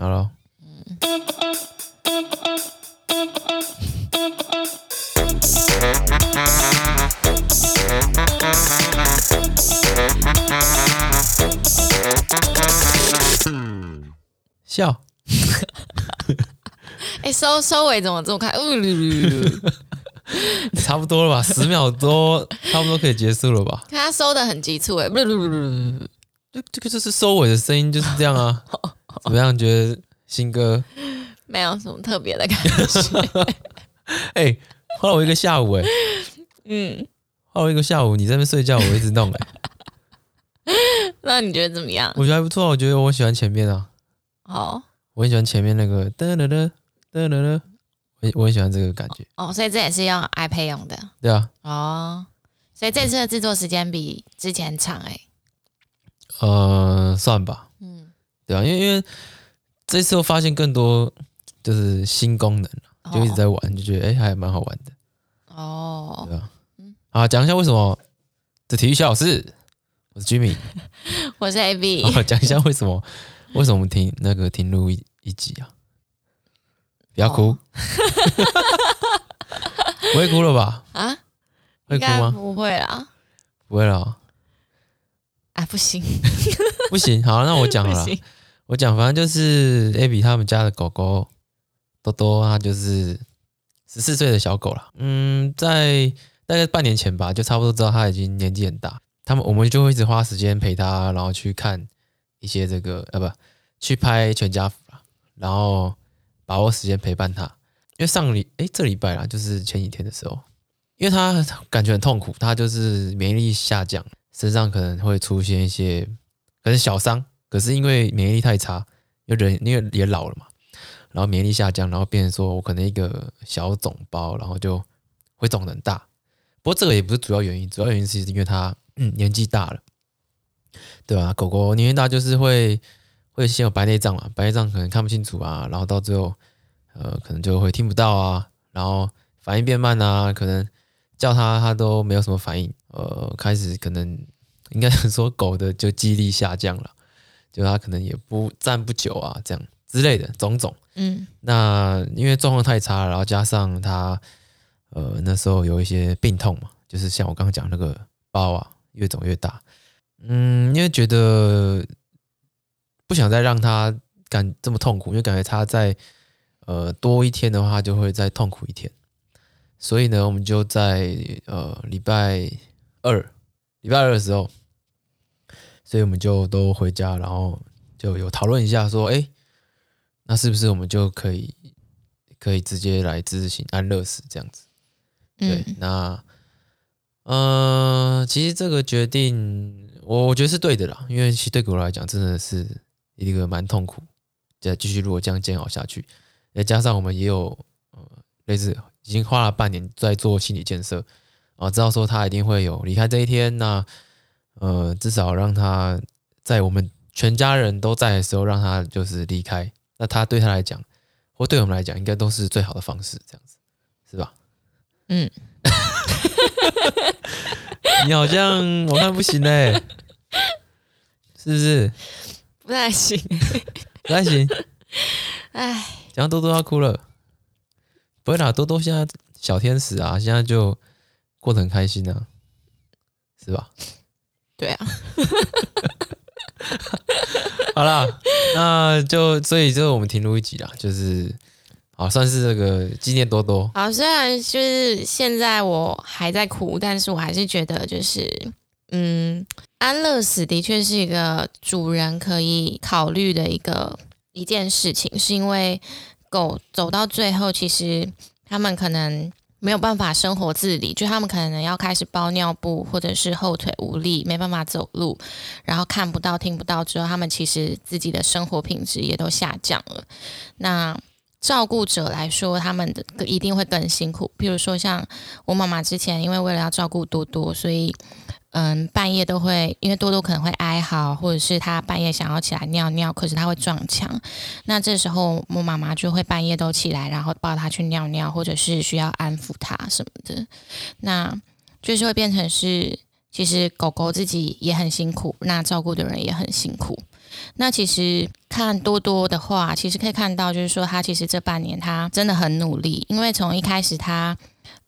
好了。嗯，笑。哎、欸，收收尾怎么这么快？差不多了吧，十秒多，差不多可以结束了吧？看他收的很急促哎，这这个就是收尾的声音就是这样啊。怎么样？觉得新歌没有什么特别的感觉？哎、欸，花了我一个下午哎、欸，嗯，花了我一个下午，你在那边睡觉，我一直弄哎、欸。那你觉得怎么样？我觉得还不错，我觉得我喜欢前面啊。好，我很喜欢前面那个噔噔噔噔噔噔，我我很喜欢这个感觉。哦，所以这也是用 iPad 用的。对啊。哦，所以这次的制作时间比之前长哎、欸。呃，算吧。嗯，对啊，因为因为这次又发现更多就是新功能，就一直在玩，哦、就觉得哎、欸、还蛮好玩的。哦。对啊。嗯。啊，讲一下为什么这体育小老师，我是 Jimmy，我是 AB。讲一下为什么为什么停那个停录一一集啊？不要哭，不会哭了吧？啊？会哭吗？不会啦，不会了。啊，不行，不行，好，那我讲了，我讲，反正就是 Abby 他们家的狗狗多多，它就是十四岁的小狗了。嗯，在大概半年前吧，就差不多知道它已经年纪很大。他们我们就会一直花时间陪它，然后去看一些这个，呃，不，去拍全家福了，然后。把握时间陪伴它，因为上礼哎，这礼拜啦，就是前几天的时候，因为它感觉很痛苦，它就是免疫力下降，身上可能会出现一些可能小伤，可是因为免疫力太差，因为人因为也老了嘛，然后免疫力下降，然后变成说我可能一个小肿包，然后就会肿很大。不过这个也不是主要原因，主要原因是因为它年纪大了，对吧？狗狗年纪大就是会。会先有白内障嘛，白内障可能看不清楚啊，然后到最后，呃，可能就会听不到啊，然后反应变慢啊，可能叫它它都没有什么反应，呃，开始可能应该说狗的就记忆力下降了，就他可能也不站不久啊，这样之类的种种，嗯，那因为状况太差了，然后加上他，呃，那时候有一些病痛嘛，就是像我刚刚讲那个包啊，越肿越大，嗯，因为觉得。不想再让他感这么痛苦，因为感觉他在呃多一天的话，就会再痛苦一天。所以呢，我们就在呃礼拜二，礼拜二的时候，所以我们就都回家，然后就有讨论一下，说，哎，那是不是我们就可以可以直接来执行安乐死这样子？对，嗯、那呃，其实这个决定，我我觉得是对的啦，因为其实对狗来讲，真的是。一个蛮痛苦，再继续如果这样煎熬下去，再加上我们也有呃类似已经花了半年在做心理建设，啊，知道说他一定会有离开这一天，那呃至少让他在我们全家人都在的时候，让他就是离开，那他对他来讲，或对我们来讲，应该都是最好的方式，这样子是吧？嗯，你好像我看不行嘞，是不是？不太行，不太行。哎，讲多多要哭了。不会啦，多多现在小天使啊，现在就过得很开心啊，是吧？对啊。好啦，那就所以就是我们停录一集啦，就是好算是这个纪念多多。好，虽然就是现在我还在哭，但是我还是觉得就是。嗯，安乐死的确是一个主人可以考虑的一个一件事情，是因为狗走到最后，其实他们可能没有办法生活自理，就他们可能要开始包尿布，或者是后腿无力，没办法走路，然后看不到、听不到之后，他们其实自己的生活品质也都下降了。那照顾者来说，他们的一定会更辛苦。比如说像我妈妈之前，因为为了要照顾多多，所以。嗯，半夜都会，因为多多可能会哀嚎，或者是他半夜想要起来尿尿，可是他会撞墙。那这时候我妈妈就会半夜都起来，然后抱他去尿尿，或者是需要安抚他什么的。那就是会变成是，其实狗狗自己也很辛苦，那照顾的人也很辛苦。那其实看多多的话，其实可以看到，就是说他其实这半年他真的很努力，因为从一开始他。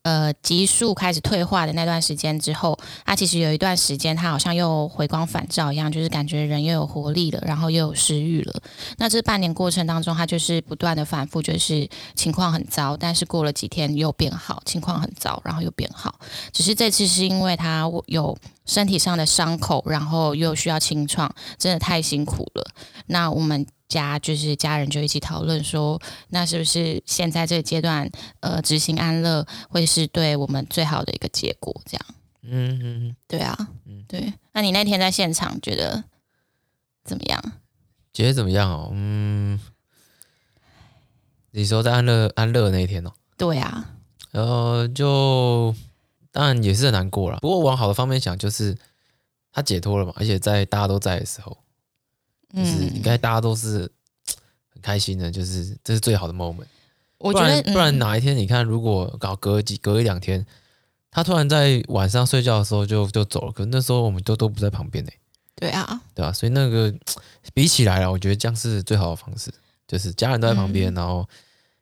呃，急速开始退化的那段时间之后，他其实有一段时间，他好像又回光返照一样，就是感觉人又有活力了，然后又有食欲了。那这半年过程当中，他就是不断的反复，就是情况很糟，但是过了几天又变好，情况很糟，然后又变好。只是这次是因为他有身体上的伤口，然后又需要清创，真的太辛苦了。那我们。家就是家人就一起讨论说，那是不是现在这个阶段，呃，执行安乐会是对我们最好的一个结果？这样，嗯嗯，对啊，嗯对。那你那天在现场觉得怎么样？觉得怎么样哦？嗯，你说在安乐安乐那一天哦？对啊，呃，就当然也是很难过了。不过往好的方面想，就是他解脱了嘛，而且在大家都在的时候。就是应该大家都是很开心的，就是这是最好的 moment。我觉得，不然哪一天你看，如果搞隔几隔一两天，他突然在晚上睡觉的时候就就走了，可是那时候我们都都不在旁边呢。对啊，对啊，所以那个比起来了，我觉得这样是最好的方式，就是家人都在旁边，然后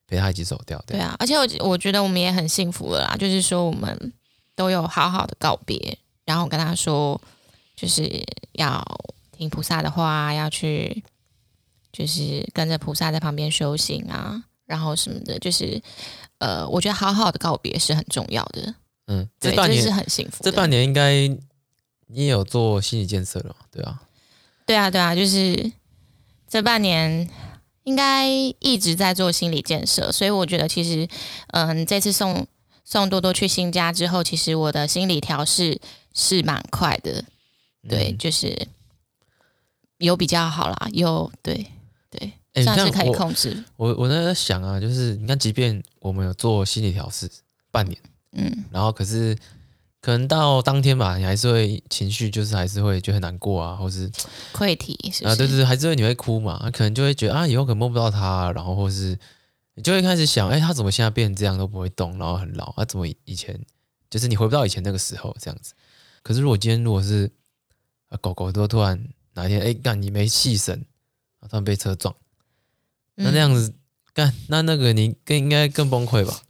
陪他一起走掉。对啊，而且我我觉得我们也很幸福了啦，就是说我们都有好好的告别，然后跟他说就是要。听菩萨的话，要去就是跟着菩萨在旁边修行啊，然后什么的，就是呃，我觉得好好的告别是很重要的。嗯，这半年是很幸福。这半年应该你也有做心理建设了，对啊，对啊，对啊，就是这半年应该一直在做心理建设，所以我觉得其实，嗯，这次送送多多去新家之后，其实我的心理调试是蛮快的，对，嗯、就是。有比较好啦，有对对，算是可以控制。我我那在想啊，就是你看，即便我们有做心理调试半年，嗯，然后可是可能到当天吧，你还是会情绪，就是还是会觉得很难过啊，或是 溃体啊，对对对，还是会你会哭嘛，可能就会觉得啊，以后可能摸不到他，然后或是你就会开始想，哎，他怎么现在变成这样都不会动，然后很老，他怎么以前就是你回不到以前那个时候这样子。可是如果今天如果是啊，狗狗都突然。哪一天哎，干你没气神，突然被车撞，那那样子干、嗯，那那个你更应该更崩溃吧？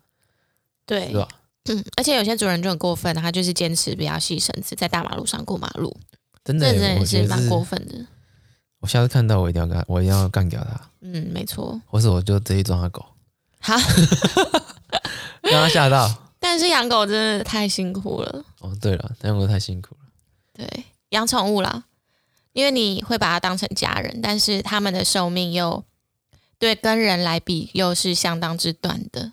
对，是吧？嗯，而且有些主人就很过分，他就是坚持不要系绳子，在大马路上过马路，真的，真的是蛮过分的。我下次看到我一定要干，我一定要干掉他。嗯，没错。或是我就直接撞他狗，好，让他吓到。但是养狗真的太辛苦了。哦，对了，养狗太辛苦了。对，养宠物啦。因为你会把它当成家人，但是他们的寿命又对跟人来比又是相当之短的。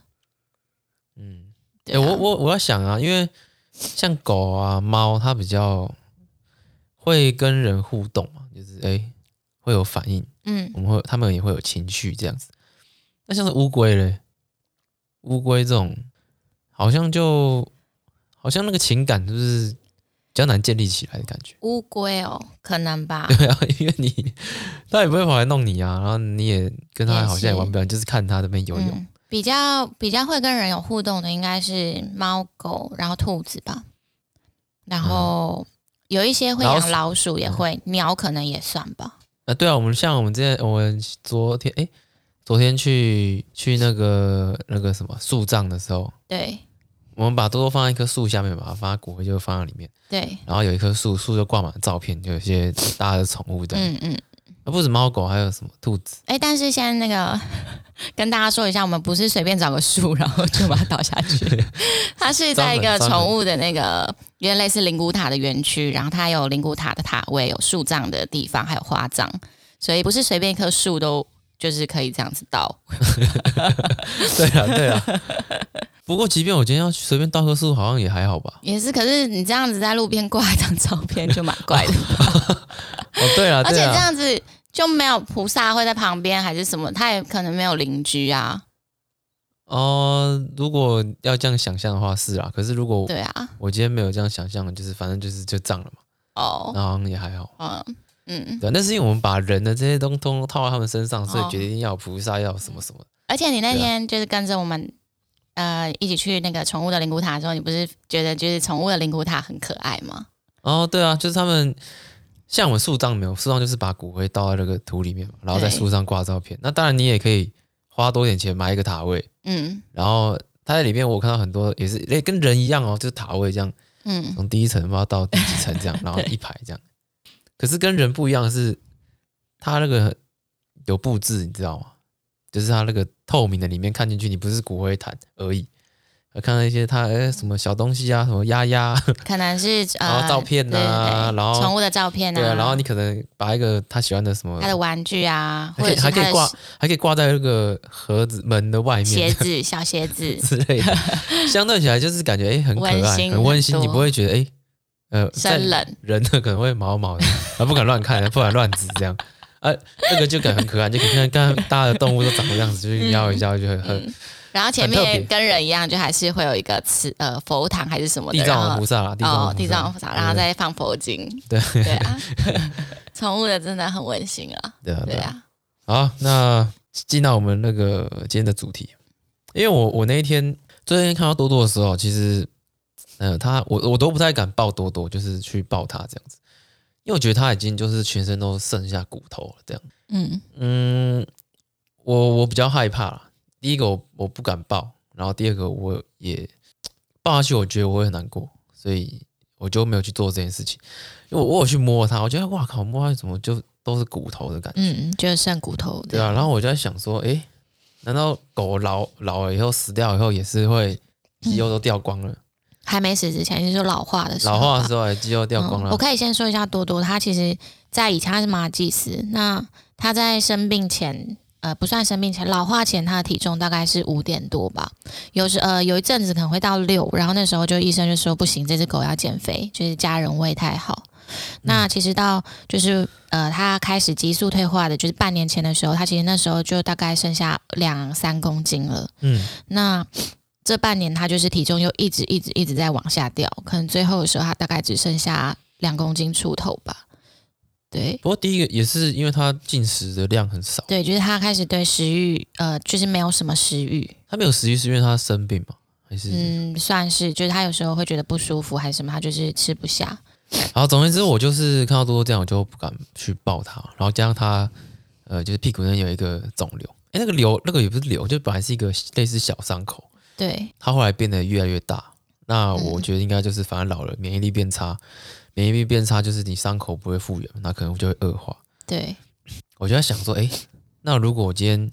嗯，对、啊欸，我我我要想啊，因为像狗啊、猫，它比较会跟人互动嘛，就是哎、欸、会有反应，嗯，我们会他们也会有情绪这样子。那像是乌龟嘞，乌龟这种好像就好像那个情感就是。比较难建立起来的感觉。乌龟哦，可能吧。对啊，因为你它也不会跑来弄你啊，然后你也跟它好像也玩不了，就是看它这边游泳。嗯、比较比较会跟人有互动的应该是猫狗，然后兔子吧。然后有一些会养老鼠，也会鸟，可能也算吧。啊、呃，对啊，我们像我们之前，我们昨天哎，昨天去去那个那个什么树葬的时候，对。我们把多多放在一棵树下面，把它放在骨灰就放在里面。对。然后有一棵树，树就挂满了照片，就有些大家的宠物的。嗯嗯。不止猫狗，还有什么兔子？哎，但是现在那个 跟大家说一下，我们不是随便找个树，然后就把它倒下去。它是在一个宠物的那个，原类似灵骨塔的园区，然后它有灵骨塔的塔位，有树葬的地方，还有花葬，所以不是随便一棵树都就是可以这样子倒。对啊，对啊。不过，即便我今天要随便倒棵树，好像也还好吧。也是，可是你这样子在路边挂一张照片，就蛮怪的。哦，对 了，而且这样子就没有菩萨会在旁边，还是什么？他也可能没有邻居啊。哦、呃，如果要这样想象的话，是啊。可是如果对啊，我今天没有这样想象，就是反正就是就葬了嘛。哦，那好像也还好。嗯嗯，对，那是因为我们把人的这些东西套到他们身上，所以决定要菩萨要什么什么。而且你那天就是跟着我们。呃，一起去那个宠物的灵骨塔的时候，你不是觉得就是宠物的灵骨塔很可爱吗？哦，对啊，就是他们像我们树葬没有，树葬就是把骨灰倒在那个土里面，然后在树上挂照片。那当然你也可以花多点钱买一个塔位，嗯，然后它在里面我看到很多也是诶跟人一样哦，就是塔位这样，嗯，从第一层挖到第几层这样，然后一排这样。可是跟人不一样的是，它那个有布置，你知道吗？就是它那个透明的里面看进去，你不是骨灰坛而已。看到一些它哎什么小东西啊，什么鸭鸭，可能是 呃然后照片呐、啊，然后宠物的照片啊，对啊，然后你可能把一个他喜欢的什么他的玩具啊，或者还可以挂，还可以挂在那个盒子门的外面，鞋子 小鞋子。之类的，相对起来就是感觉哎很可爱，温馨很温馨，你不会觉得哎呃生冷。人呢可能会毛毛的，啊不敢乱看，不敢乱指这样，啊那个就感觉很可爱，就可以看看大家的动物都长的样子，就是瞄一下就很很。嗯然后前面跟人一样，就还是会有一个祠呃佛堂还是什么的，地藏王菩萨啦，哦，地藏王菩萨，然后再放佛经，对对啊，宠物的真的很温馨啊，对啊，对啊。好，那进到我们那个今天的主题，因为我我那一天最近看到多多的时候，其实呃他我我都不太敢抱多多，就是去抱他这样子，因为我觉得他已经就是全身都剩下骨头了这样，嗯嗯，我我比较害怕啦。第一个我我不敢抱，然后第二个我也抱下去，我觉得我会很难过，所以我就没有去做这件事情。因为我我有去摸它，我觉得哇靠，摸它怎么就都是骨头的感觉？嗯，就是剩骨头。对啊，然后我就在想说，诶，难道狗老老了以后死掉以后也是会肌肉都掉光了？嗯、还没死之前，就是说老化的时候，老化的时候肌肉掉光了、嗯。我可以先说一下多多，他其实在以前他是马尔济斯，那他在生病前。呃，不算生病前，老化前，他的体重大概是五点多吧。有时呃，有一阵子可能会到六，然后那时候就医生就说不行，这只狗要减肥，就是家人喂太好。那其实到就是呃，他开始急速退化的，就是半年前的时候，他其实那时候就大概剩下两三公斤了。嗯，那这半年他就是体重又一直一直一直在往下掉，可能最后的时候他大概只剩下两公斤出头吧。对，不过第一个也是因为他进食的量很少。对，就是他开始对食欲，呃，就是没有什么食欲。他没有食欲是因为他生病吗？还是？嗯，算是，就是他有时候会觉得不舒服还是什么，他就是吃不下。然后总而言之，我就是看到多多这样，我就不敢去抱他。然后加上他，呃，就是屁股那有一个肿瘤，哎，那个瘤那个也不是瘤，就本来是一个类似小伤口。对。他后来变得越来越大，那我觉得应该就是反而老了，免疫力变差。免疫力变差，就是你伤口不会复原，那可能就会恶化。对，我就在想说，哎，那如果我今天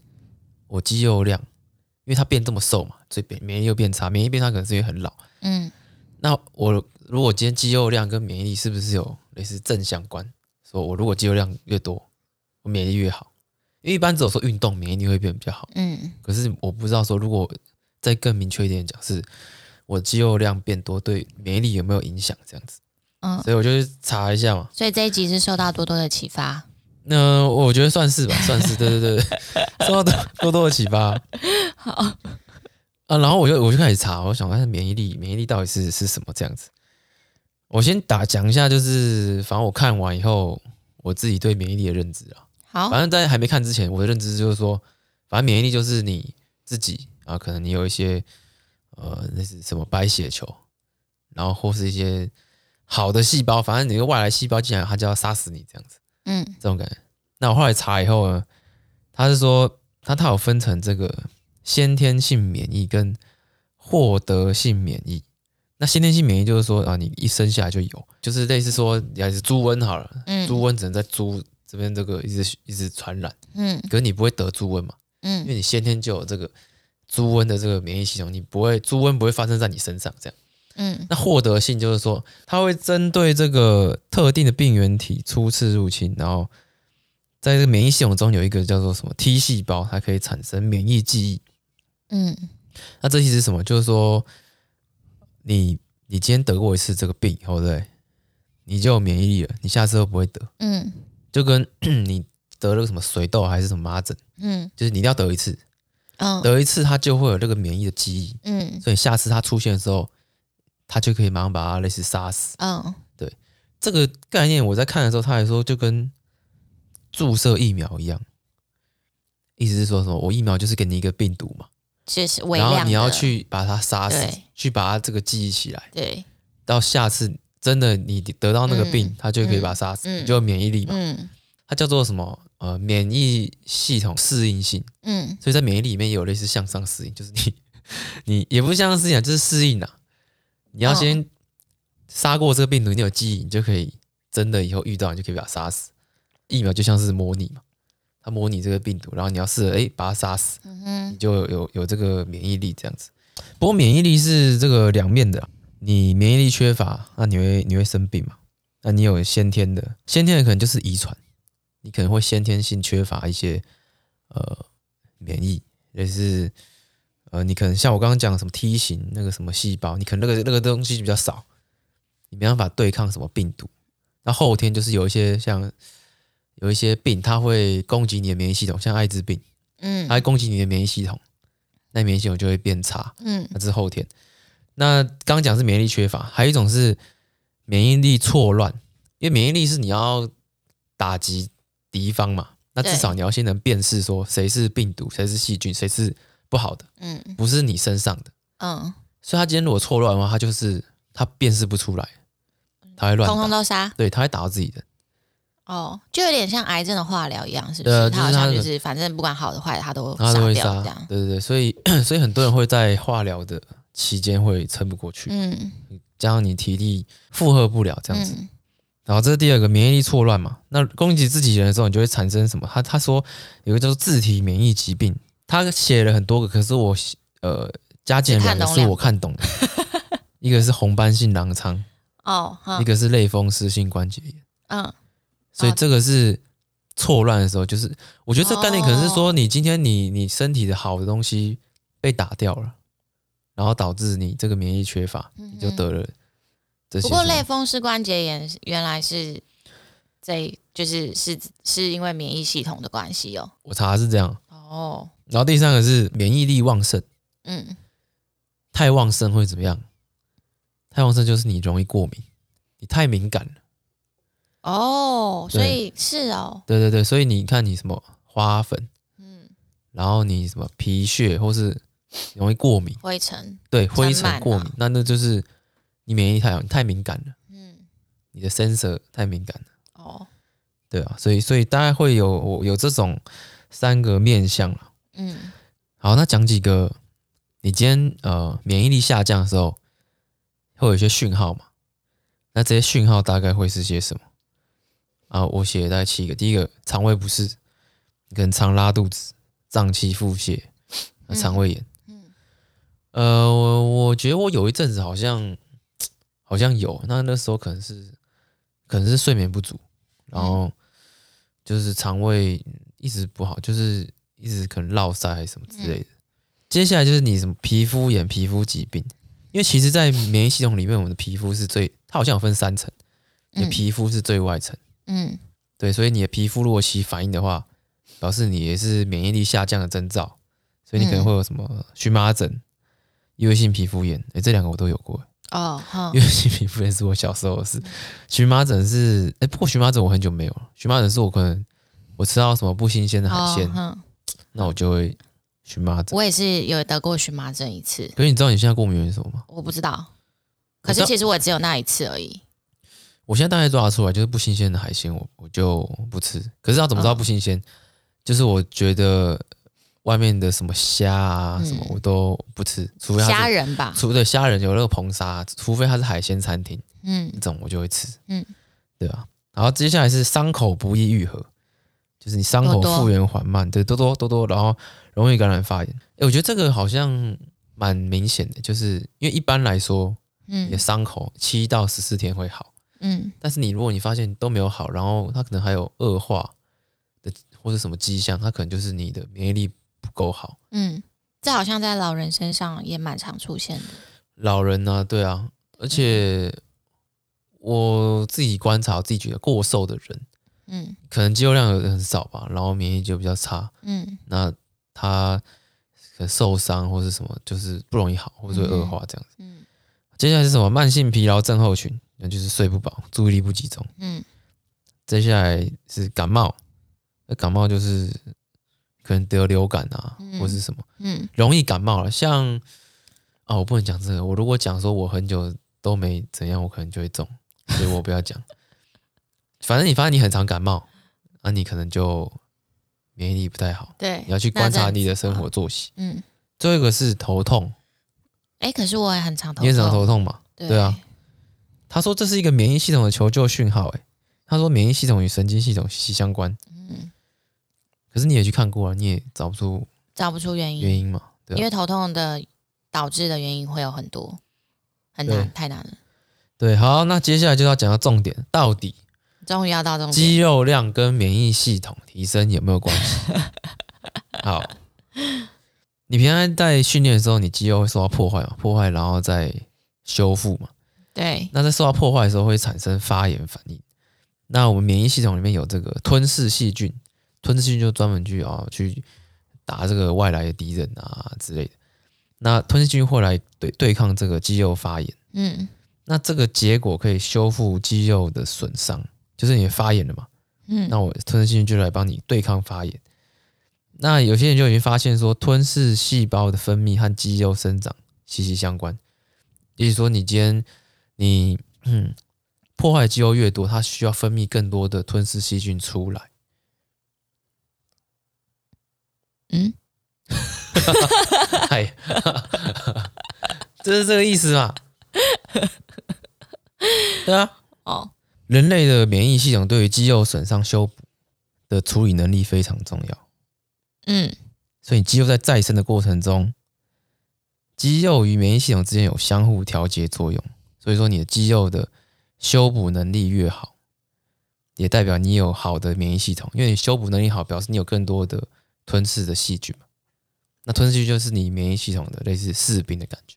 我肌肉量，因为它变这么瘦嘛，所以免免疫力又变差，免疫力变差可能是因为很老。嗯，那我如果今天肌肉量跟免疫力是不是有类似正相关？说我如果肌肉量越多，我免疫力越好，因为一般只有说运动免疫力会变比较好。嗯，可是我不知道说，如果再更明确一点讲，是我肌肉量变多对免疫力有没有影响？这样子。嗯，所以我就去查一下嘛。所以这一集是受到多多的启发。那、呃、我觉得算是吧，算是对对对，受到多多的启发。好啊，然后我就我就开始查，我想看免疫力，免疫力到底是是什么这样子。我先打讲一下，就是反正我看完以后，我自己对免疫力的认知啊。好，反正在还没看之前，我的认知就是说，反正免疫力就是你自己啊，可能你有一些呃那是什么白血球，然后或是一些。好的细胞，反正你个外来细胞进来，它就要杀死你这样子。嗯，这种感觉。那我后来查以后呢，他是说，他他有分成这个先天性免疫跟获得性免疫。那先天性免疫就是说啊，你一生下来就有，就是类似说，你还是猪瘟好了，猪瘟只能在猪这边这个一直一直传染。嗯，可是你不会得猪瘟嘛？嗯，因为你先天就有这个猪瘟的这个免疫系统，你不会猪瘟不会发生在你身上这样。嗯，那获得性就是说，它会针对这个特定的病原体初次入侵，然后在这个免疫系统中有一个叫做什么 T 细胞，它可以产生免疫记忆。嗯，那这意思是什么？就是说，你你今天得过一次这个病以后，对？你就有免疫力了，你下次都不会得。嗯，就跟 你得了个什么水痘还是什么麻疹，嗯，就是你一定要得一次，嗯，得一次它就会有这个免疫的记忆，嗯，所以下次它出现的时候。它就可以马上把它类似杀死。嗯，对，这个概念我在看的时候，他还说就跟注射疫苗一样，意思是说什么？我疫苗就是给你一个病毒嘛，就是然后你要去把它杀死，去把它这个记忆起来。对，到下次真的你得到那个病，嗯、它就可以把它杀死，嗯、你就有免疫力嘛。嗯，它叫做什么？呃，免疫系统适应性。嗯，所以在免疫力里面也有类似向上适应，就是你 你也不是向上适应，就是适应啊。你要先杀过这个病毒，你有记忆，你就可以真的以后遇到，你就可以把它杀死。疫苗就像是模拟嘛，它模拟这个病毒，然后你要试着哎把它杀死，你就有有，有这个免疫力这样子。不过免疫力是这个两面的，你免疫力缺乏，那你会你会生病嘛？那你有先天的，先天的可能就是遗传，你可能会先天性缺乏一些呃免疫，也是呃你可能像我刚刚讲什么 T 型那个什么细胞，你可能那个那个东西比较少，你没办法对抗什么病毒。那后天就是有一些像有一些病，它会攻击你的免疫系统，像艾滋病，嗯，它会攻击你的免疫系统。那免疫系统就会变差，嗯，那是后天。那刚刚讲是免疫力缺乏，还有一种是免疫力错乱，因为免疫力是你要打击敌方嘛，那至少你要先能辨识说谁是病毒，谁是细菌，谁是不好的，嗯，不是你身上的，嗯。所以他今天如果错乱的话，他就是他辨识不出来，他会乱，通通都杀，对，他会打到自己的。哦，就有点像癌症的化疗一样，是不是？对，他好像就是反正不管好的坏的，他都他都会杀这样。对对对，所以 所以很多人会在化疗的期间会撑不过去，嗯，加上你体力负荷不了这样子。嗯、然后这是第二个免疫力错乱嘛，那攻击自己人的时候，你就会产生什么？他他说有个叫做自体免疫疾病，他写了很多个，可是我呃加减两个是我看懂的，一个是红斑性狼疮，哦，嗯、一个是类风湿性关节炎，嗯。所以这个是错乱的时候，就是我觉得这概念可能是说，你今天你你身体的好的东西被打掉了，然后导致你这个免疫缺乏，你就得了不过类风湿关节炎原来是这就是是是因为免疫系统的关系哦。我查是这样。哦。然后第三个是免疫力旺盛，嗯，太旺盛会怎么样？太旺盛就是你容易过敏，你太敏感了。哦，所以是哦，对对对，所以你看你什么花粉，嗯，然后你什么皮屑或是容易过敏，灰尘，对灰尘过敏，那那就是你免疫力太太敏感了，嗯，你的 sensor 太敏感了，哦，对啊，所以所以大概会有有这种三个面向了，嗯，好，那讲几个，你今天呃免疫力下降的时候，会有一些讯号嘛？那这些讯号大概会是些什么？啊，我写了大概七个。第一个，肠胃不适，你可能常拉肚子、胀气、腹泻，肠胃炎。嗯，呃，我我觉得我有一阵子好像好像有，那那时候可能是可能是睡眠不足，然后就是肠胃一直不好，就是一直可能落塞还是什么之类的。接下来就是你什么皮肤炎、皮肤疾病，因为其实，在免疫系统里面，我们的皮肤是最，它好像有分三层，你的皮肤是最外层。嗯，对，所以你的皮肤如果起反应的话，表示你也是免疫力下降的征兆，所以你可能会有什么荨麻疹、异位性皮肤炎，哎，这两个我都有过。哦，异位性皮肤炎是我小时候的事，荨麻疹是，哎，不过荨麻疹我很久没有了。荨麻疹是我可能我吃到什么不新鲜的海鲜，哦、那我就会荨麻疹。我也是有得过荨麻疹一次。可是你知道你现在过敏原是什么吗？我不知道，可是其实我只有那一次而已。我现在大概抓得出来，就是不新鲜的海鲜，我我就不吃。可是要怎么知道不新鲜？哦、就是我觉得外面的什么虾啊什么，我都不吃，嗯、除非虾仁吧，除非虾仁有那个硼砂，除非它是海鲜餐厅，嗯，这种我就会吃，嗯，对吧？然后接下来是伤口不易愈合，就是你伤口复原缓慢，对，多多多多，然后容易感染发炎。哎，我觉得这个好像蛮明显的，就是因为一般来说，嗯，你的伤口七到十四天会好。嗯，但是你如果你发现都没有好，然后它可能还有恶化的或者什么迹象，它可能就是你的免疫力不够好。嗯，这好像在老人身上也蛮常出现的。老人呢、啊，对啊，而且我自己观察，我自己觉得过瘦的人，嗯，可能肌肉量有的很少吧，然后免疫力就比较差。嗯，那他可能受伤或是什么，就是不容易好，或者会恶化这样子。嗯，嗯，接下来是什么？慢性疲劳症候群。那就是睡不饱，注意力不集中。嗯，接下来是感冒，那感冒就是可能得流感啊，嗯、或是什么，嗯，容易感冒了。像啊、哦，我不能讲这个。我如果讲说我很久都没怎样，我可能就会中。所以我不要讲。反正你发现你很常感冒，那、啊、你可能就免疫力不太好。对，你要去观察你的生活作息。嗯，最后一个是头痛。哎，可是我也很常头痛。你也常头痛嘛？对，对啊。他说这是一个免疫系统的求救讯号。哎，他说免疫系统与神经系统息息相关。嗯。可是你也去看过了，你也找不出找不出原因原因嘛？对、啊，因为头痛的导致的原因会有很多，很难，太难了。对，好，那接下来就要讲到重点，到底。终于要到这种肌肉量跟免疫系统提升有没有关系？好，你平常在训练的时候，你肌肉会受到破坏嘛？破坏然后再修复嘛？对。那在受到破坏的时候会产生发炎反应。那我们免疫系统里面有这个吞噬细菌，吞噬细菌就专门去啊去打这个外来的敌人啊之类的。那吞噬细菌会来对对抗这个肌肉发炎。嗯。那这个结果可以修复肌肉的损伤。就是你发炎了嘛，嗯，那我吞噬细菌就来帮你对抗发炎。那有些人就已经发现说，吞噬细胞的分泌和肌肉生长息息相关。也就是说，你今天你嗯破坏肌肉越多，它需要分泌更多的吞噬细菌出来。嗯，嗨，这是这个意思嘛？对啊，哦。人类的免疫系统对于肌肉损伤修补的处理能力非常重要。嗯，所以肌肉在再生的过程中，肌肉与免疫系统之间有相互调节作用。所以说，你的肌肉的修补能力越好，也代表你有好的免疫系统。因为你修补能力好，表示你有更多的吞噬的细菌嘛。那吞噬细菌就是你免疫系统的类似士兵的感觉。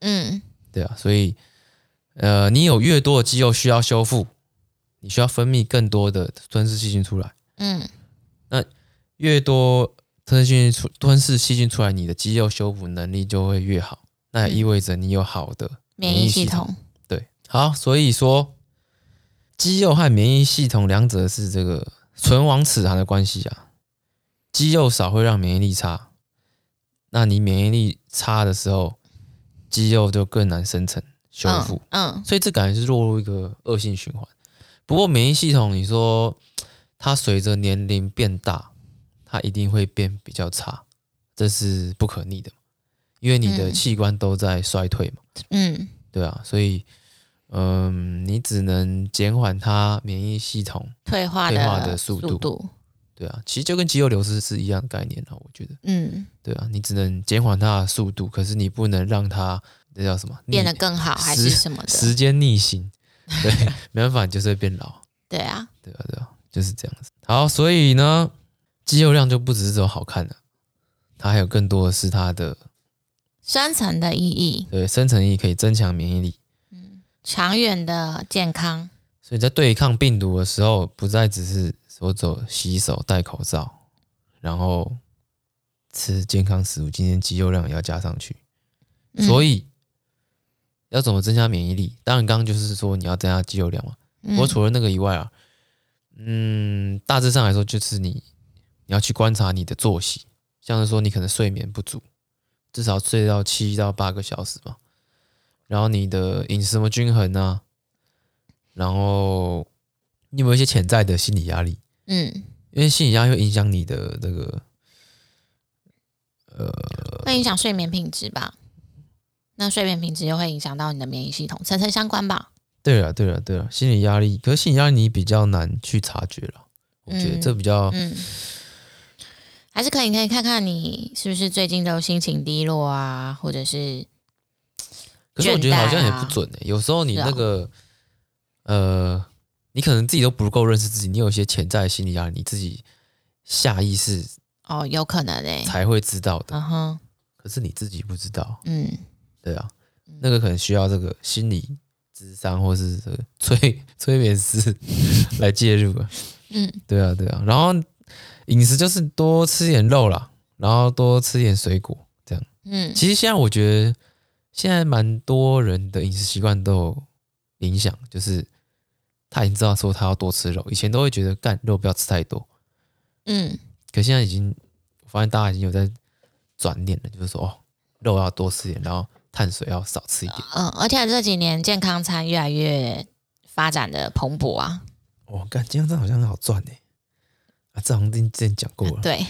嗯，对啊，所以。呃，你有越多的肌肉需要修复，你需要分泌更多的吞噬细菌出来。嗯，那越多吞噬细菌出吞噬细菌出来，你的肌肉修复能力就会越好。那也意味着你有好的免疫系统。系统对，好，所以说肌肉和免疫系统两者是这个唇亡齿寒的关系啊。肌肉少会让免疫力差，那你免疫力差的时候，肌肉就更难生成。修复，嗯，嗯，所以这感觉是落入一个恶性循环。不过免疫系统，你说它随着年龄变大，它一定会变比较差，这是不可逆的，因为你的器官都在衰退嘛，嗯，对啊，所以，嗯，你只能减缓它免疫系统退化退化的速度，对啊，其实就跟肌肉流失是一样的概念啊，我觉得，嗯，对啊，你只能减缓它的速度，可是你不能让它。那叫什么？变得更好还是什么的？时间逆行，对，没办法，你就是会变老。对啊，对啊，对啊，就是这样子。好，所以呢，肌肉量就不只是说好看的，它还有更多的是它的深层的意义。对，深层意义可以增强免疫力，嗯，长远的健康。所以在对抗病毒的时候，不再只是说走洗手、戴口罩，然后吃健康食物，今天肌肉量也要加上去。所以。嗯要怎么增加免疫力？当然，刚刚就是说你要增加肌肉量嘛。不过除了那个以外啊，嗯，大致上来说就是你你要去观察你的作息，像是说你可能睡眠不足，至少睡到七到八个小时吧。然后你的饮食什么均衡啊？然后你有没有一些潜在的心理压力？嗯，因为心理压力会影响你的这个，呃，会影响睡眠品质吧。那睡眠品质又会影响到你的免疫系统，层层相关吧？对了，对了，对了，心理压力，可是心理压力你比较难去察觉了，我觉得这比较，嗯，还是可以可以看看你是不是最近都心情低落啊，或者是、啊，可是我觉得好像也不准诶、欸，有时候你那个，哦、呃，你可能自己都不够认识自己，你有一些潜在的心理压力，你自己下意识哦，有可能诶、欸，才会知道的，嗯哼，可是你自己不知道，嗯。对啊，那个可能需要这个心理智商或是这个 催催眠师 来介入啊。嗯，对啊，对啊。然后饮食就是多吃点肉啦，然后多吃点水果，这样。嗯，其实现在我觉得现在蛮多人的饮食习惯都有影响，就是他已经知道说他要多吃肉，以前都会觉得干肉不要吃太多。嗯，可现在已经我发现大家已经有在转念了，就是说哦，肉要多吃点，然后。碳水要少吃一点。嗯，而且这几年健康餐越来越发展的蓬勃啊。哦，干健康餐好像很好赚呢。啊，这好像之前讲过了。啊、对，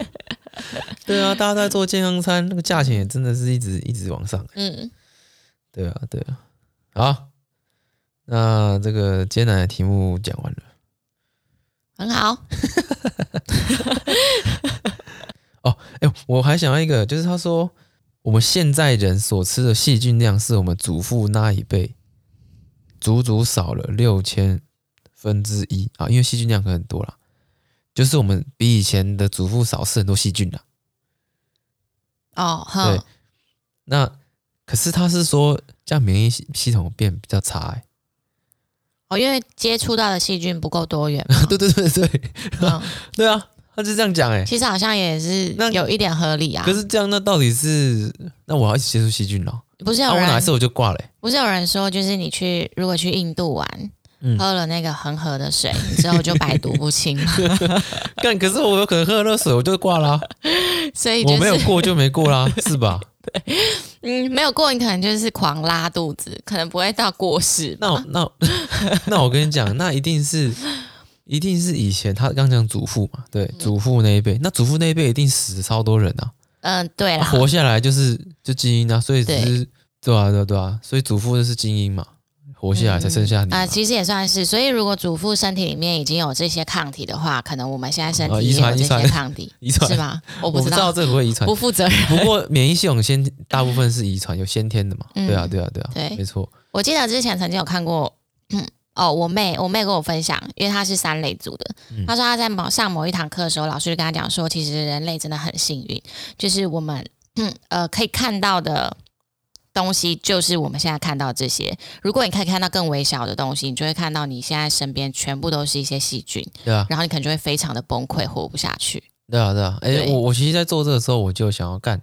对啊，大家在做健康餐，那个价钱也真的是一直一直往上。嗯，对啊，对啊。好，那这个艰难的题目讲完了，很好。哦，哎，我还想要一个，就是他说，我们现在人所吃的细菌量，是我们祖父那一辈足足少了六千分之一啊，因为细菌量可能很多啦。就是我们比以前的祖父少吃很多细菌了。哦，对。那可是他是说，这样免疫系系统变比较差哎。哦，因为接触到的细菌不够多元。对对对对，嗯、对啊，他就这样讲哎。其实好像也是有一点合理啊。可是这样，那到底是那我要一直接触细菌了？不是有人，我哪次我就挂了？不是有人说，就是你去如果去印度玩。喝了那个恒河的水 之后就百毒不侵。但，可是我有可能喝了水我就挂啦，所以、就是、我没有过就没过啦，是吧？对，嗯，没有过你可能就是狂拉肚子，可能不会到过世。那我那那我跟你讲，那一定是一定是以前他刚讲祖父嘛，对，祖父那一辈，那祖父那一辈一定死超多人啊。嗯，对，活下来就是就基因啊，所以只是对，对啊对啊对啊，所以祖父就是精英嘛。活下来才剩下你啊、嗯呃，其实也算是。所以如果祖父身体里面已经有这些抗体的话，可能我们现在身体也有这些抗体，遗传是吗？我不知道，这个不会遗传，不负责任。不过免疫系统先大部分是遗传，有先天的嘛？对啊，对啊，对啊，对，没错。我记得之前曾经有看过，嗯，哦，我妹，我妹跟我分享，因为她是三类组的，她说她在某上某一堂课的时候，老师就跟她讲说，其实人类真的很幸运，就是我们，嗯，呃，可以看到的。东西就是我们现在看到这些。如果你可以看到更微小的东西，你就会看到你现在身边全部都是一些细菌。对啊，然后你可能就会非常的崩溃，活不下去。对啊，对啊。哎、欸，我我其实，在做这个时候，我就想要干，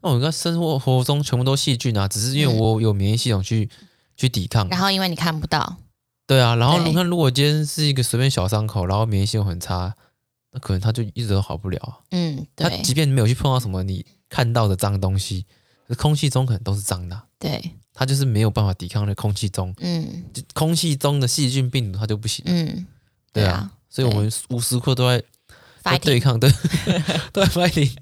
那我应该生活活中全部都细菌啊，只是因为我有免疫系统去、嗯、去抵抗。然后因为你看不到。对啊，然后你看，如果今天是一个随便小伤口，然后免疫系统很差，那可能它就一直都好不了。嗯，对。它即便没有去碰到什么你看到的脏东西，空气中可能都是脏的。对。它就是没有办法抵抗那空气中，嗯，空气中的细菌病毒它就不行，嗯，对啊，所以我们无时无刻都在在对抗，对，都在 fighting。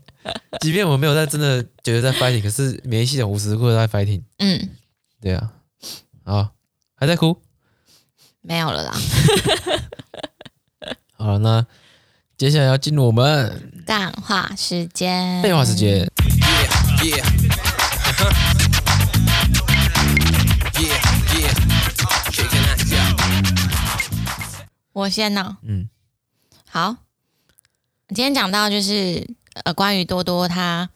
即便我们没有在真的觉得在 fighting，可是免疫系统无时无刻都在 fighting，嗯，对啊，啊，还在哭？没有了啦。好了，那接下来要进入我们干话时间，废话时间。Yeah, yeah. 我先呢，嗯，好，今天讲到就是呃，关于多多他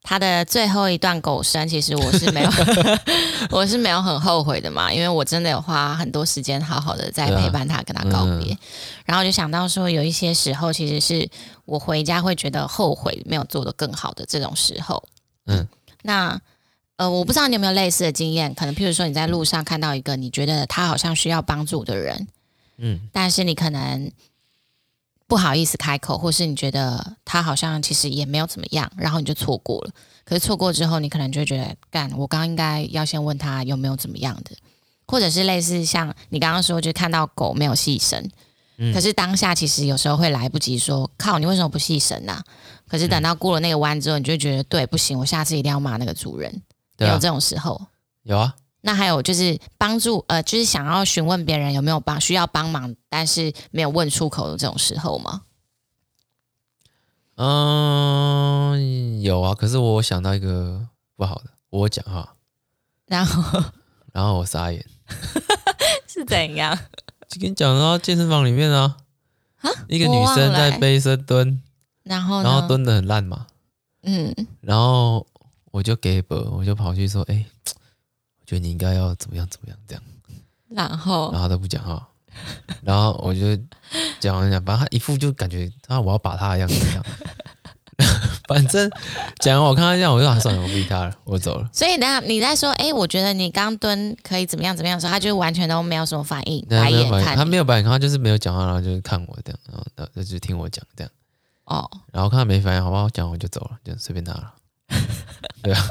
他的最后一段狗生，其实我是没有，我是没有很后悔的嘛，因为我真的有花很多时间好好的在陪伴他，跟他告别，嗯、然后就想到说，有一些时候其实是我回家会觉得后悔没有做的更好的这种时候，嗯，那呃，我不知道你有没有类似的经验，可能譬如说你在路上看到一个你觉得他好像需要帮助的人。嗯，但是你可能不好意思开口，或是你觉得他好像其实也没有怎么样，然后你就错过了。可是错过之后，你可能就会觉得，干，我刚刚应该要先问他有没有怎么样的，或者是类似像你刚刚说，就看到狗没有细绳，嗯，可是当下其实有时候会来不及说，靠，你为什么不细绳呢？可是等到过了那个弯之后，你就觉得，对，不行，我下次一定要骂那个主人。有这种时候？有啊。那还有就是帮助，呃，就是想要询问别人有没有帮需要帮忙，但是没有问出口的这种时候吗？嗯，有啊。可是我想到一个不好的，我讲哈，然后然后我傻眼，是怎样？就跟你讲到健身房里面啊，啊，一个女生在背身蹲，然后然后蹲的很烂嘛，嗯，然后我就给本，我就跑去说，哎。觉得你应该要怎么样怎么样这样，然后然后他都不讲话，然后我就讲完讲，反正他一副就感觉他我要把他的样子这样，反正讲完我看他这样，我就打算了，我不理他了，我走了。所以等下你在说，哎，我觉得你刚蹲可以怎么样怎么样的时候，他就完全都没有什么反应，白眼看，他没有白眼，他就是没有讲话，然后就是看我这样，然后他就听我讲这样，哦，然后看他没反应，好吧，我讲完我就走了，就随便他了。对啊。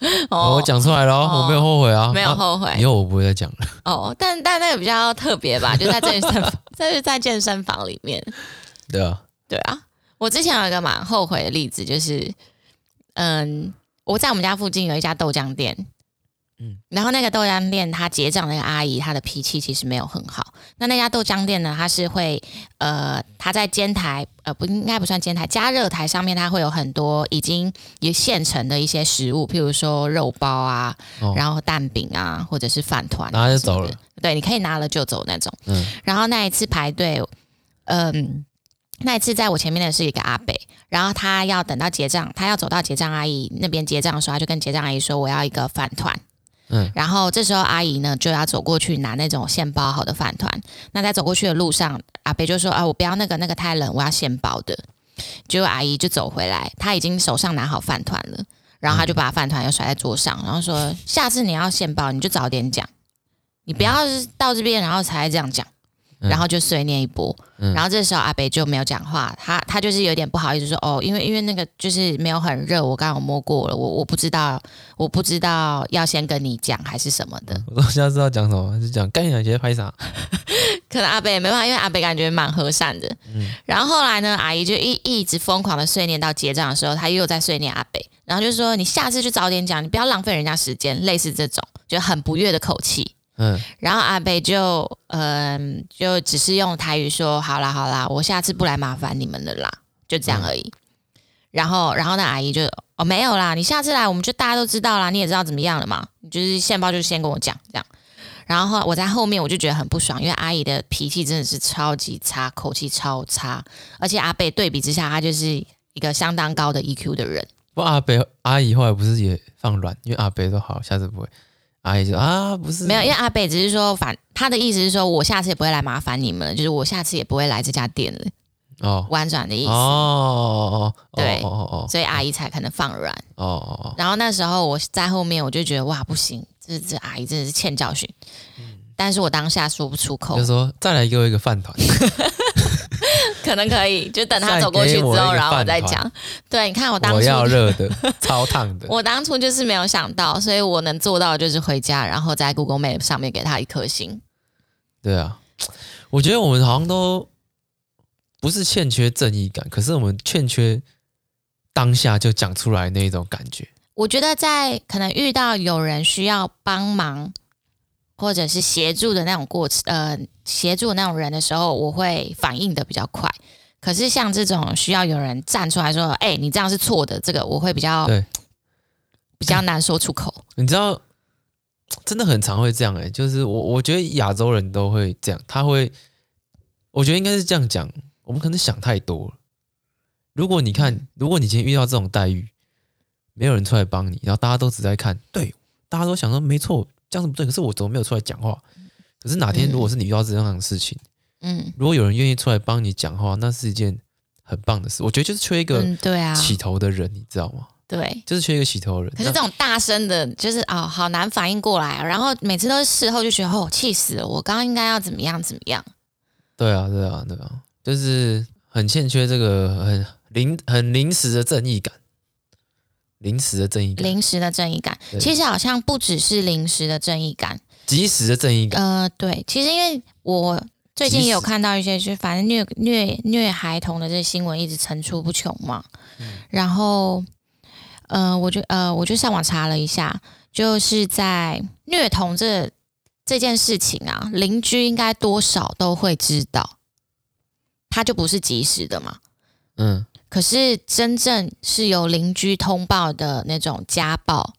哦，我讲出来了，哦，我没有后悔啊，没有后悔，以后我不会再讲了。哦，但但那个比较特别吧，就在健身房，在在健身房里面。对啊，对啊。我之前有一个蛮后悔的例子，就是嗯，我在我们家附近有一家豆浆店。嗯，然后那个豆浆店，他结账那个阿姨，她的脾气其实没有很好。那那家豆浆店呢，它是会，呃，他在煎台，呃，不应该不算煎台，加热台上面，它会有很多已经有现成的一些食物，譬如说肉包啊，哦、然后蛋饼啊，或者是饭团，拿就走了。对，你可以拿了就走那种。嗯，然后那一次排队，嗯，那一次在我前面的是一个阿北，然后他要等到结账，他要走到结账阿姨那边结账的时候，他就跟结账阿姨说：“我要一个饭团。”嗯，然后这时候阿姨呢就要走过去拿那种现包好的饭团。那在走过去的路上，阿北就说：“啊，我不要那个，那个太冷，我要现包的。”结果阿姨就走回来，她已经手上拿好饭团了，然后她就把饭团又甩在桌上，然后说：“下次你要现包，你就早点讲，你不要到这边然后才这样讲。”然后就碎念一波，嗯、然后这时候阿北就没有讲话，他他就是有点不好意思说哦，因为因为那个就是没有很热，我刚刚有摸过了，我我不知道，我不知道要先跟你讲还是什么的。我现在知道讲什么，还是讲干两节拍啥？可能阿北也没办法，因为阿北感觉蛮和善的。嗯，然后后来呢，阿姨就一一直疯狂的碎念到结账的时候，他又在碎念阿北，然后就说你下次就早点讲，你不要浪费人家时间，类似这种就很不悦的口气。嗯，然后阿北就嗯、呃，就只是用台语说：“好啦好啦，我下次不来麻烦你们了啦，就这样而已。嗯”然后，然后那阿姨就哦没有啦，你下次来我们就大家都知道啦，你也知道怎么样了嘛，你就是现报就先跟我讲这样。然后我在后面我就觉得很不爽，因为阿姨的脾气真的是超级差，口气超差，而且阿北对比之下，他就是一个相当高的 EQ 的人。不，阿北阿姨后来不是也放软，因为阿北说好，下次不会。阿姨就啊，不是没有，因为阿北只是说反，他的意思是说我下次也不会来麻烦你们了，就是我下次也不会来这家店了。哦，婉转的意思。哦，对，哦哦，所以阿姨才可能放软。哦哦哦。然后那时候我在后面，我就觉得哇，不行，这这阿姨真的是欠教训。嗯。但是我当下说不出口。就说再来给我一个饭团。可能可以，就等他走过去之后，然后我再讲。对，你看我当初我要热的，超烫的。我当初就是没有想到，所以我能做到就是回家，然后在 Google Map 上面给他一颗星。对啊，我觉得我们好像都不是欠缺正义感，可是我们欠缺当下就讲出来那一种感觉。我觉得在可能遇到有人需要帮忙。或者是协助的那种过程，呃，协助的那种人的时候，我会反应的比较快。可是像这种需要有人站出来说：“哎、欸，你这样是错的。”这个我会比较对，比较难说出口。你知道，真的很常会这样哎、欸，就是我我觉得亚洲人都会这样，他会，我觉得应该是这样讲，我们可能想太多了。如果你看，如果你今天遇到这种待遇，没有人出来帮你，然后大家都只在看，对，大家都想说没错。这样子不对，可是我怎么没有出来讲话？可是哪天如果是你遇到这样的事情，嗯，如果有人愿意出来帮你讲话，那是一件很棒的事。我觉得就是缺一个对啊起头的人，你知道吗？对，就是缺一个起头的人。可是这种大声的，就是啊、哦，好难反应过来。然后每次都是事后就觉得哦，气死了！我刚刚应该要怎么样怎么样？对啊，对啊，对啊，就是很欠缺这个很临很临时的正义感。临时的正义感，临时的正义感，其实好像不只是临时的正义感，及时的正义感。呃，对，其实因为我最近也有看到一些，就反正虐虐虐孩童的这些新闻一直层出不穷嘛。嗯、然后，呃，我就呃，我就上网查了一下，就是在虐童这这件事情啊，邻居应该多少都会知道，他就不是及时的嘛。嗯。可是，真正是由邻居通报的那种家暴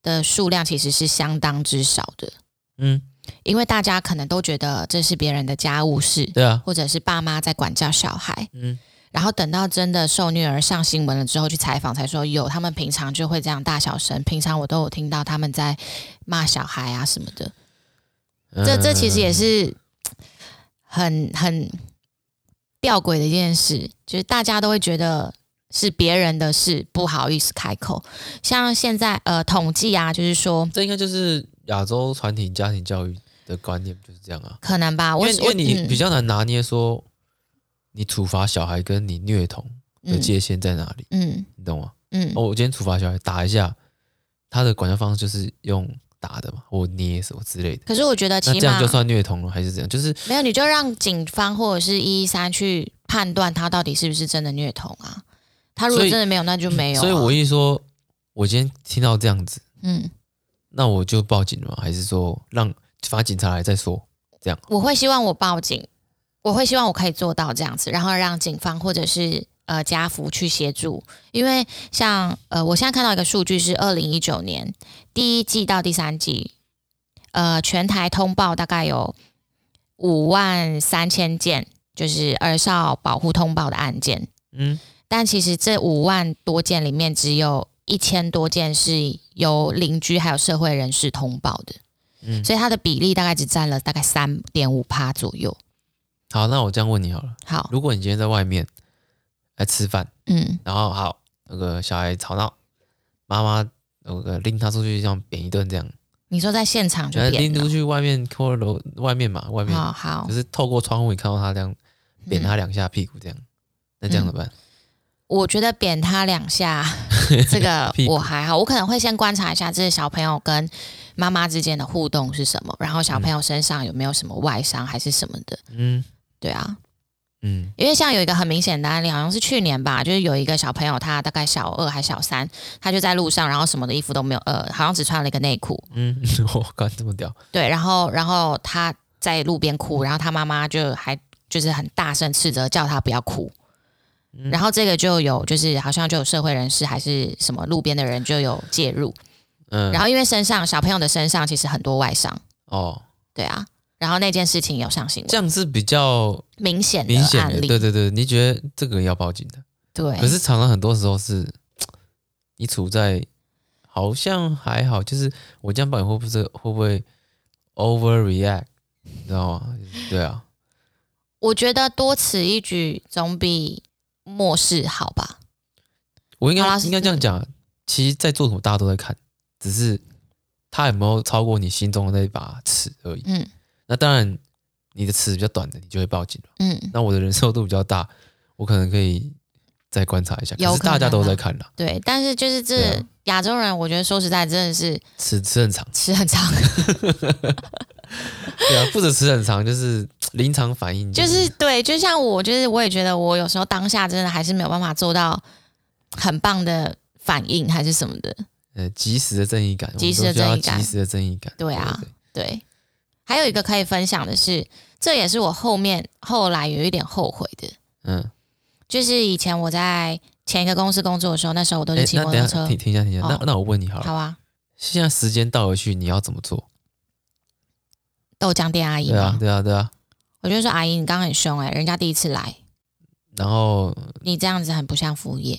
的数量，其实是相当之少的。嗯，因为大家可能都觉得这是别人的家务事，对啊，或者是爸妈在管教小孩。嗯，然后等到真的受虐儿上新闻了之后去采访，才说有他们平常就会这样大小声，平常我都有听到他们在骂小孩啊什么的。这这其实也是很很。吊诡的一件事，就是大家都会觉得是别人的事，不好意思开口。像现在呃统计啊，就是说，这应该就是亚洲传统家庭教育的观念就是这样啊，可能吧？因为因为你比较难拿捏说，你处罚小孩跟你虐童的界限在哪里？嗯，你懂吗？嗯，哦，我今天处罚小孩打一下，他的管教方式就是用打的嘛，或捏什么之类的。可是我觉得，那这样就算虐童了，还是怎样？就是没有，你就让警方或者是一一三去判断他到底是不是真的虐童啊。他如果真的没有，那就没有、啊。所以我一说，我今天听到这样子，嗯，那我就报警了吗？还是说让发警察来再说？这样我会希望我报警，我会希望我可以做到这样子，然后让警方或者是呃家福去协助。因为像呃，我现在看到一个数据是二零一九年第一季到第三季，呃，全台通报大概有五万三千件，就是儿少保护通报的案件，嗯。但其实这五万多件里面，只有一千多件是由邻居还有社会人士通报的，嗯，所以它的比例大概只占了大概三点五趴左右。好，那我这样问你好了，好，如果你今天在外面来吃饭，嗯，然后好那个小孩吵闹，妈妈那个拎他出去这样扁一顿这样，你说在现场就拎出去外面或楼外面嘛，外面。好，好，就是透过窗户你看到他这样扁他两下屁股这样，嗯、那这样怎么办？我觉得扁他两下，这个我还好，我可能会先观察一下这个小朋友跟妈妈之间的互动是什么，然后小朋友身上有没有什么外伤还是什么的。嗯，对啊，嗯，因为像有一个很明显的案例，好像是去年吧，就是有一个小朋友，他大概小二还小三，他就在路上，然后什么的衣服都没有，呃，好像只穿了一个内裤。嗯，我靠，这么屌。对，然后然后他在路边哭，然后他妈妈就还就是很大声斥责，叫他不要哭。然后这个就有，就是好像就有社会人士还是什么路边的人就有介入，嗯，然后因为身上小朋友的身上其实很多外伤。哦，对啊，然后那件事情有上新闻，这样是比较明显明显的案例，对对对，你觉得这个要报警的？对，可是常常很多时候是你处在好像还好，就是我这样报警会不会会不会 overreact，你知道吗？对啊，我觉得多此一举总比。漠视好吧，我应该应该这样讲。其实，在做什么，大家都在看，只是他有没有超过你心中的那一把尺而已。嗯，那当然，你的尺比较短的，你就会报警了。嗯，那我的忍受度比较大，我可能可以再观察一下。可是大家都在看了，对。但是就是这亚洲人，我觉得说实在，真的是尺尺很长，尺很长。对啊，不止尺很长，就是。临场反应就是对，就像我，就是我也觉得我有时候当下真的还是没有办法做到很棒的反应，还是什么的。呃，及时的正义感，及时的正义感，及时的正义感。对啊，对，对。还有一个可以分享的是，这也是我后面后来有一点后悔的。嗯，就是以前我在前一个公司工作的时候，那时候我都是骑摩托车。停停下，停下。那那我问你好了，好啊。现在时间倒回去，你要怎么做？豆浆店阿姨。对啊，对啊，对啊。我就说阿姨，你刚刚很凶哎、欸，人家第一次来，然后你这样子很不像服务业，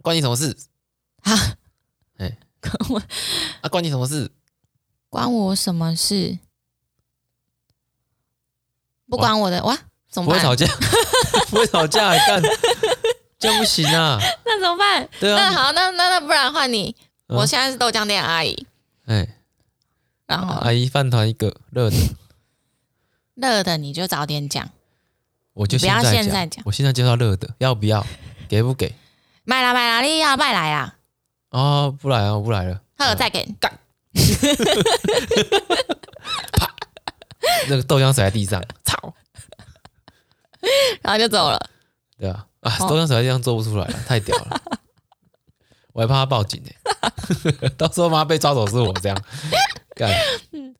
关你什么事？啊？哎、欸，关我啊？关你什么事？关我什么事？不关我的哇？怎么办？不会吵架？不会吵架？干这样不行啊！那怎么办？对啊，那好，那那那不然换你、嗯，我现在是豆浆店阿姨，哎、欸，然后阿姨饭团一个热的。热的你就早点讲，我就不要现在讲，我现在就要热的，要不要？给不给？买啦买啦，你要不要来啊？哦，不来啊，我不来了。好，再给干。啪！那个豆浆洒在地上，操！然后就走了。对啊，啊，豆浆洒在地上做不出来了，太屌了。我还怕他报警呢、欸，到时候妈被抓走是我这样干。嗯，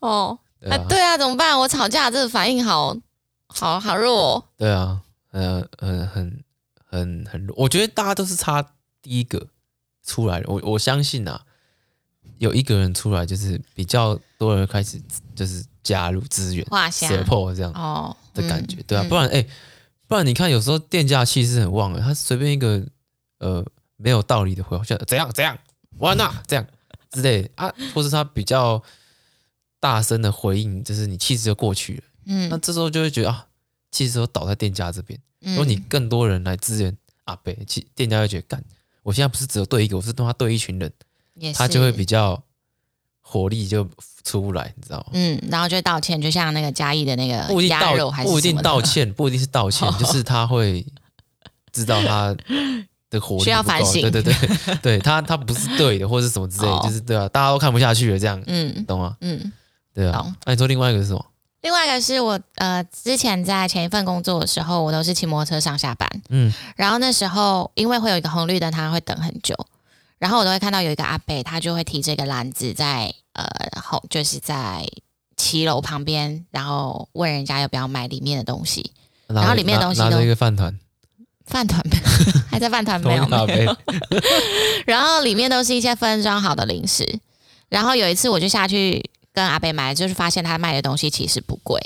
哦。啊，对啊，怎么办？我吵架这个反应好好好弱哦。对啊，呃，很很很很弱。我觉得大家都是差第一个出来的。我我相信啊，有一个人出来，就是比较多人开始就是加入资源，support 这样哦的感觉。对啊，不然哎、欸，不然你看，有时候店家气势很旺的，他随便一个呃没有道理的回话，像怎样怎样，完了这样之类的啊，或是他比较。大声的回应，就是你气势就过去了。嗯，那这时候就会觉得啊，气势都倒在店家这边。如果你更多人来支援阿北，其店家会觉得干，我现在不是只有对一个，我是跟他对一群人，他就会比较火力就出不来，你知道吗？嗯，然后就道歉，就像那个嘉义的那个不一定道，不一定道歉，不一定是道歉，就是他会知道他的火力需要反省。对对对，对他他不是对的，或者什么之类，哦、就是对啊，大家都看不下去了，这样，嗯，懂吗？嗯，对啊。那你说另外一个是什么？另外一个是我呃，之前在前一份工作的时候，我都是骑摩托车上下班，嗯，然后那时候因为会有一个红绿灯，他会等很久，然后我都会看到有一个阿伯，他就会提这个篮子在呃后就是在骑楼旁边，然后问人家要不要买里面的东西，然后里面的东西都拿着一个饭团，饭团。还在饭团没有。没有，然后里面都是一些分装好的零食，然后有一次我就下去。跟阿贝买，就是发现他卖的东西其实不贵，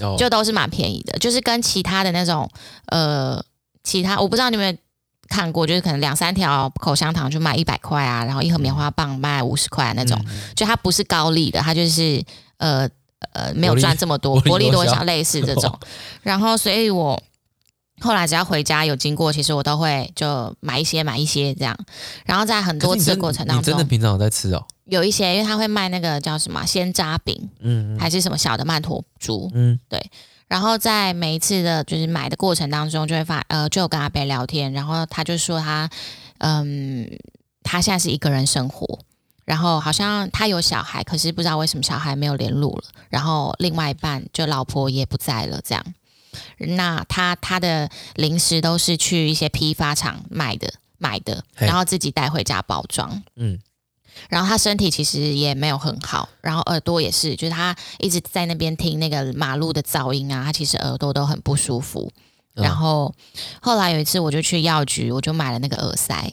哦、就都是蛮便宜的，就是跟其他的那种呃，其他我不知道你们看过，就是可能两三条口香糖就卖一百块啊，然后一盒棉花棒卖五十块那种，嗯、就它不是高利的，它就是呃呃没有赚这么多，薄利多销类似这种，然后所以我。后来只要回家有经过，其实我都会就买一些买一些这样，然后在很多次的过程当中，你真的平常有在吃哦？有一些，因为他会卖那个叫什么鲜渣饼，嗯，还是什么小的曼陀珠，嗯，对。然后在每一次的就是买的过程当中，就会发呃，就有跟阿伯聊天，然后他就说他嗯，他现在是一个人生活，然后好像他有小孩，可是不知道为什么小孩没有联络了，然后另外一半就老婆也不在了，这样。那他他的零食都是去一些批发厂买的买的，然后自己带回家包装。嗯，然后他身体其实也没有很好，然后耳朵也是，就是他一直在那边听那个马路的噪音啊，他其实耳朵都很不舒服。然后后来有一次我就去药局，我就买了那个耳塞。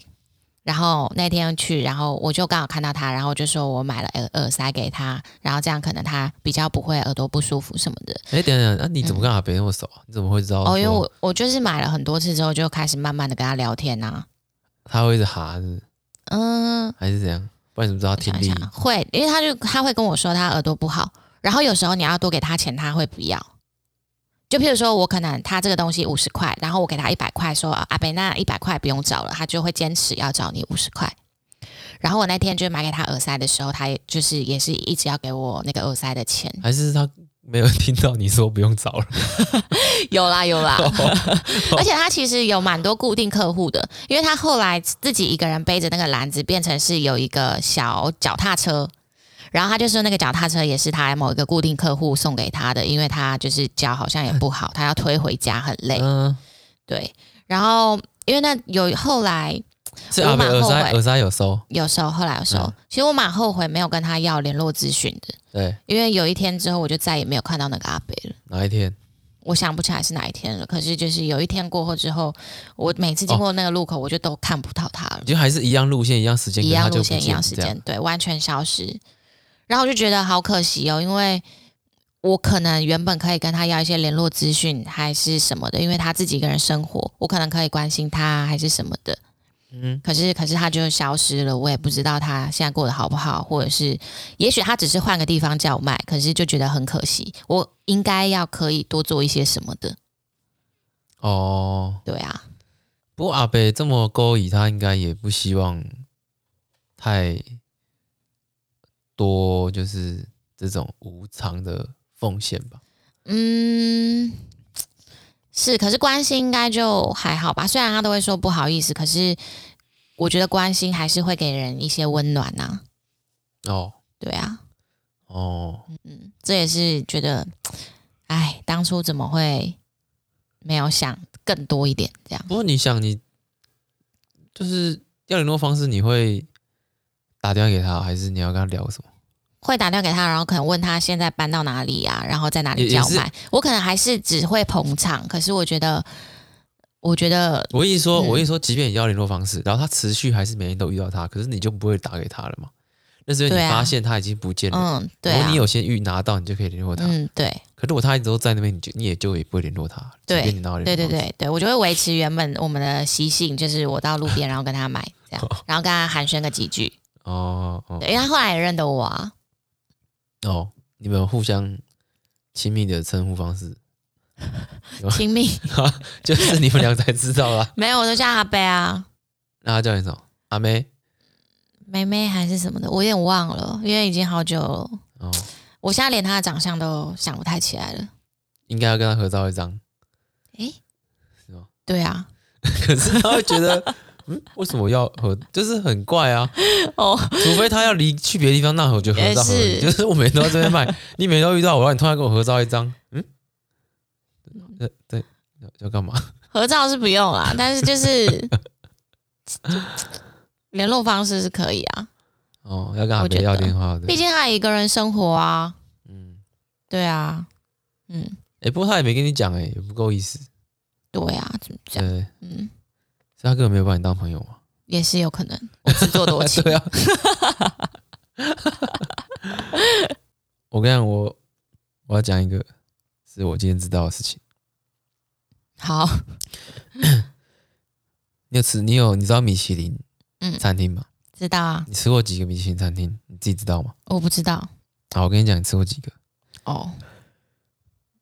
然后那天去，然后我就刚好看到他，然后就说我买了耳耳塞给他，然后这样可能他比较不会耳朵不舒服什么的。哎，等等，那、啊、你怎么跟阿伯那么熟啊？嗯、你怎么会知道？哦，因为我我就是买了很多次之后，就开始慢慢的跟他聊天呐、啊。他会一直哈是？嗯，还是怎样？不然你怎么知道他听力？会，因为他就他会跟我说他耳朵不好，然后有时候你要多给他钱，他会不要。就譬如说，我可能他这个东西五十块，然后我给他一百块，说阿伯那一百块不用找了，他就会坚持要找你五十块。然后我那天就买给他耳塞的时候，他也就是也是一直要给我那个耳塞的钱。还是他没有听到你说不用找了？有 啦有啦，而且他其实有蛮多固定客户的，因为他后来自己一个人背着那个篮子，变成是有一个小脚踏车。然后他就说，那个脚踏车也是他某一个固定客户送给他的，因为他就是脚好像也不好，他要推回家很累。嗯，对。然后因为那有后来，我蛮后悔，耳塞有收，有收，后来有收。其实我蛮后悔没有跟他要联络资讯的。对，因为有一天之后，我就再也没有看到那个阿伯了。哪一天？我想不起来是哪一天了。可是就是有一天过后之后，我每次经过那个路口，我就都看不到他了。就还是一样路线，一样时间，一样路线，一样时间，对，完全消失。然后我就觉得好可惜哦，因为我可能原本可以跟他要一些联络资讯，还是什么的，因为他自己一个人生活，我可能可以关心他，还是什么的。嗯，可是可是他就消失了，我也不知道他现在过得好不好，或者是也许他只是换个地方叫卖，可是就觉得很可惜，我应该要可以多做一些什么的。哦，对啊，不过阿伯这么勾引，他应该也不希望太。多就是这种无偿的奉献吧。嗯，是，可是关心应该就还好吧。虽然他都会说不好意思，可是我觉得关心还是会给人一些温暖呐、啊。哦，对啊。哦，嗯，这也是觉得，哎，当初怎么会没有想更多一点这样？不过你想，你就是要联络方式，你会。打电话给他，还是你要跟他聊什么？会打电话给他，然后可能问他现在搬到哪里呀、啊，然后在哪里叫卖。我可能还是只会捧场，可是我觉得，我觉得，我意思说，嗯、我意思说，即便你要联络方式，然后他持续还是每天都遇到他，可是你就不会打给他了嘛？那是因为你发现他已经不见了。嗯，对、啊。然后你有先预拿到，你就可以联络他。嗯，对。可是如果他一直都在那边，你就你也就也不会联络他。对，对对对对，我就会维持原本我们的习性，就是我到路边，然后跟他买这样，然后跟他寒暄个几句。哦，哦，对，因为他后来也认得我啊。哦，你们有互相亲密的称呼方式？亲密，就是你们俩才知道啦。没有，我都叫阿贝啊。那他叫你什么？阿妹？妹妹还是什么的？我有点忘了，因为已经好久了。哦，我现在连他的长相都想不太起来了。应该要跟他合照一张。诶，是吗？对啊。可是他会觉得。嗯，为什么要合？就是很怪啊。哦，除非他要离去别的地方，那我就合照合理。就是我每天都在这边卖，你每天都遇到我，你突然跟我合照一张，嗯，对对，要干嘛？合照是不用啦，但是就是 联络方式是可以啊。哦，要跟他别要电话的。毕竟他一个人生活啊。嗯，对啊，嗯，哎、欸，不过他也没跟你讲，哎，也不够意思。对啊，怎么讲？对，嗯。他根本没有把你当朋友吗？也是有可能，我自作多情。对啊，我跟你讲，我我要讲一个，是我今天知道的事情。好，你有吃？你有？你知道米其林餐厅吗？嗯，知道啊。你吃过几个米其林餐厅？你自己知道吗？我不知道。好，我跟你讲，你吃过几个？哦，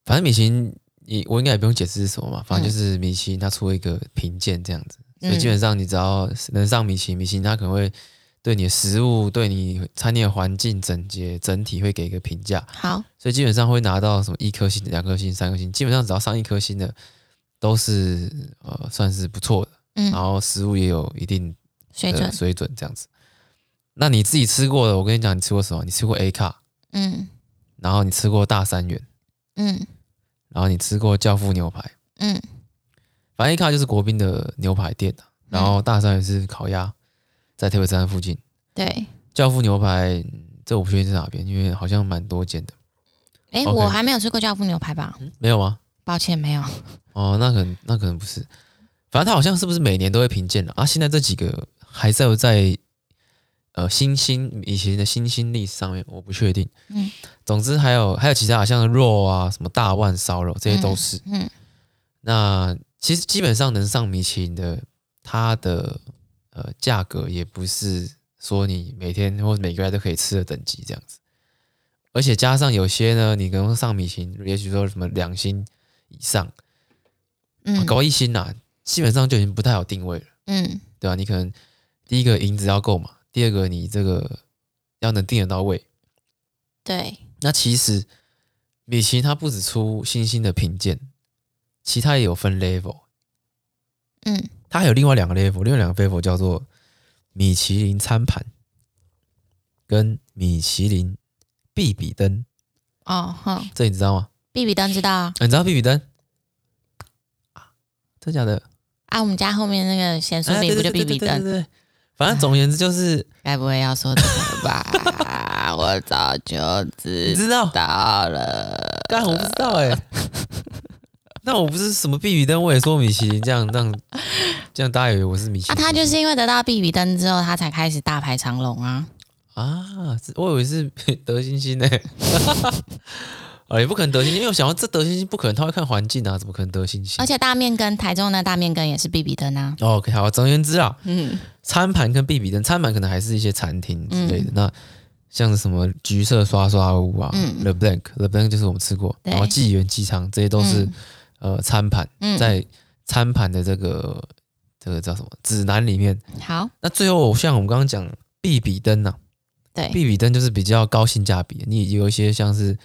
反正米其林，你我应该也不用解释是什么嘛。反正就是米其林，它出了一个评鉴这样子。所以基本上，你只要能上米其林，米其林他可能会对你的食物、对你餐厅的环境整洁、整体会给一个评价。好，所以基本上会拿到什么一颗星、两颗星、三颗星，基本上只要上一颗星的，都是呃算是不错的。嗯，然后食物也有一定水准，水准这样子。那你自己吃过的，我跟你讲，你吃过什么？你吃过 A 卡，嗯，然后你吃过大三元，嗯，然后你吃过教父牛排，嗯。反正一看就是国宾的牛排店，然后大三元是烤鸭，在台北车站附近。对，教父牛排这我不确定是哪边，因为好像蛮多间的。哎、我还没有吃过教父牛排吧？没有吗？抱歉，没有。哦，那可能那可能不是。反正他好像是不是每年都会评鉴的啊？现在这几个还在不在呃新兴以前的新兴历史上面，我不确定。嗯，总之还有还有其他像肉啊，什么大腕烧肉这些都是。嗯，嗯那。其实基本上能上米其林的，它的呃价格也不是说你每天或每个月都可以吃的等级这样子，而且加上有些呢，你可能上米其林，也许说什么两星以上，嗯，高一星呐、啊，基本上就已经不太好定位了，嗯，对吧？你可能第一个银子要够嘛，第二个你这个要能定得到位，对。那其实米其林它不止出星星的评鉴。其他也有分 level，嗯，它还有另外两个 level，另外两个 level 叫做米其林餐盘跟米其林必比登。哦，哼，这你知道吗？必比登知道啊，你知道必比登？真假的？啊，我们家后面那个咸酥饼不就必比登？对对对，反正总而言之就是，该不会要说这个吧？我早就知道了，但我不知道哎、欸。那我不是什么必比灯，我也说米其林，这样让这样大家以为我是米其林。啊，他就是因为得到必比灯之后，他才开始大排长龙啊！啊，我以为是 德星星呢。啊，也不可能得星星，因为我想到这得星星不可能，他会看环境啊，怎么可能得星星？而且大面根，台中的大面根也是必比登啊。OK，好，总而言之啊，嗯，餐盘跟必比登，餐盘可能还是一些餐厅之类的。嗯、那像什么橘色刷刷屋啊、嗯、，The Blank，The Blank 就是我们吃过，然后纪元机场这些都是。嗯呃，餐盘在餐盘的这个、嗯、这个叫什么指南里面？好，那最后像我们刚刚讲必比登呐，对，必比登就是比较高性价比，你有一些像是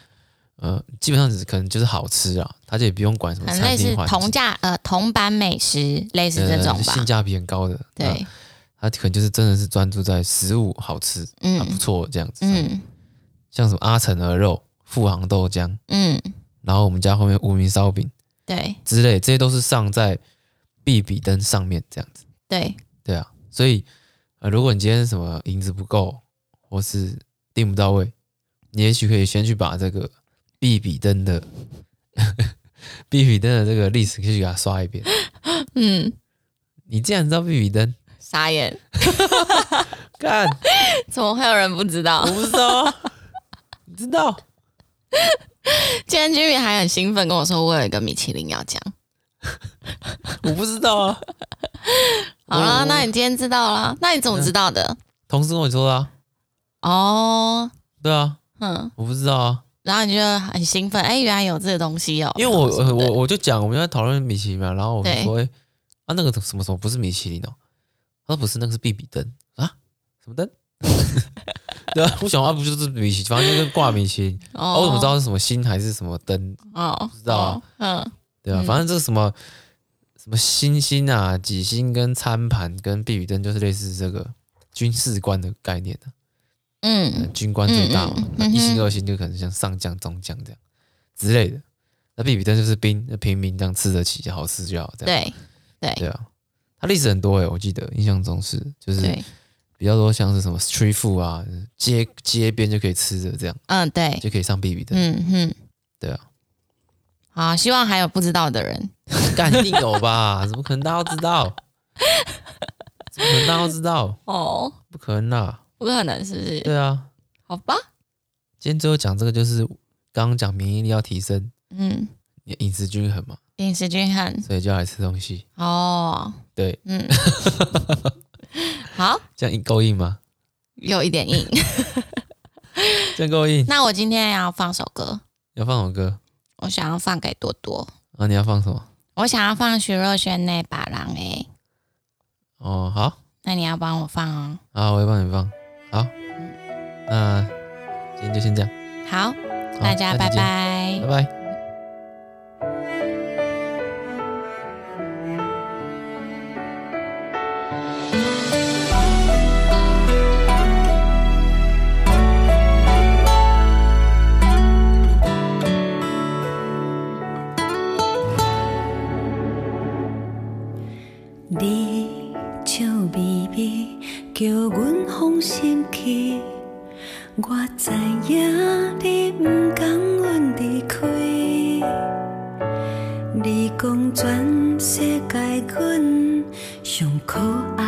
呃，基本上只可能就是好吃啊，它就也不用管什么餐厅环境，类似同价呃同版美食类似这种吧，呃、性价比很高的，对，它可能就是真的是专注在食物好吃，嗯，不错这样子，嗯，像什么阿成鹅肉、富航豆浆，嗯，然后我们家后面无名烧饼。对，之类，这些都是上在必比灯上面这样子。对，对啊，所以呃，如果你今天什么银子不够，或是订不到位，你也许可以先去把这个必比灯的 必比登的这个历史，可以去给它刷一遍。嗯，你竟然知道必比灯？傻眼！看，怎么会有人不知道？我不知道啊，你知道？今天 Jimmy 还很兴奋跟我说，我有一个米其林要讲。我不知道啊。好了，那你今天知道了？那你怎么知道的？同事跟我说的。哦，对啊，嗯，我不知道啊。然后你就很兴奋，哎，原来有这个东西哦。因为我我我就讲，我们在讨论米其林嘛，然后我就说，哎，啊，那个什么什么不是米其林哦？他说不是，那个是必比登啊，什么灯？对啊，我想啊，不就是米其林，反正就是挂米其林。哦，我怎么知道是什么星还是什么灯？哦，不知道啊。嗯，对啊，反正这是什么什么星星啊、几星跟餐盘跟避雨灯，就是类似这个军事官的概念的。嗯，军官最大嘛，一星二星就可能像上将、中将这样之类的。那避雨灯就是兵，那平民这样吃得起就好吃就好。这样对对对啊，它历史很多诶、欸，我记得印象中是就是比较多像是什么 street food 啊，街街边就可以吃的这样。嗯，对，就可以上 B B 的。嗯哼，对啊。好，希望还有不知道的人，肯定有吧？怎么可能大家都知道？怎么可能大家都知道？哦，不可能啊！不可能，是不是？对啊。好吧。今天最后讲这个，就是刚刚讲免疫力要提升，嗯，饮食均衡嘛，饮食均衡，所以就要来吃东西。哦，对，嗯。好，这样够硬吗？有一点硬。这样够硬。那我今天要放首歌。要放什么歌？我想要放给多多。啊，你要放什么？我想要放徐若瑄那把狼诶。哦，好。那你要帮我放哦。好，我会帮你放。好。那今天就先这样。好，大家拜拜。拜拜。心，我知影你不甘阮离开。你讲全世界阮上可爱。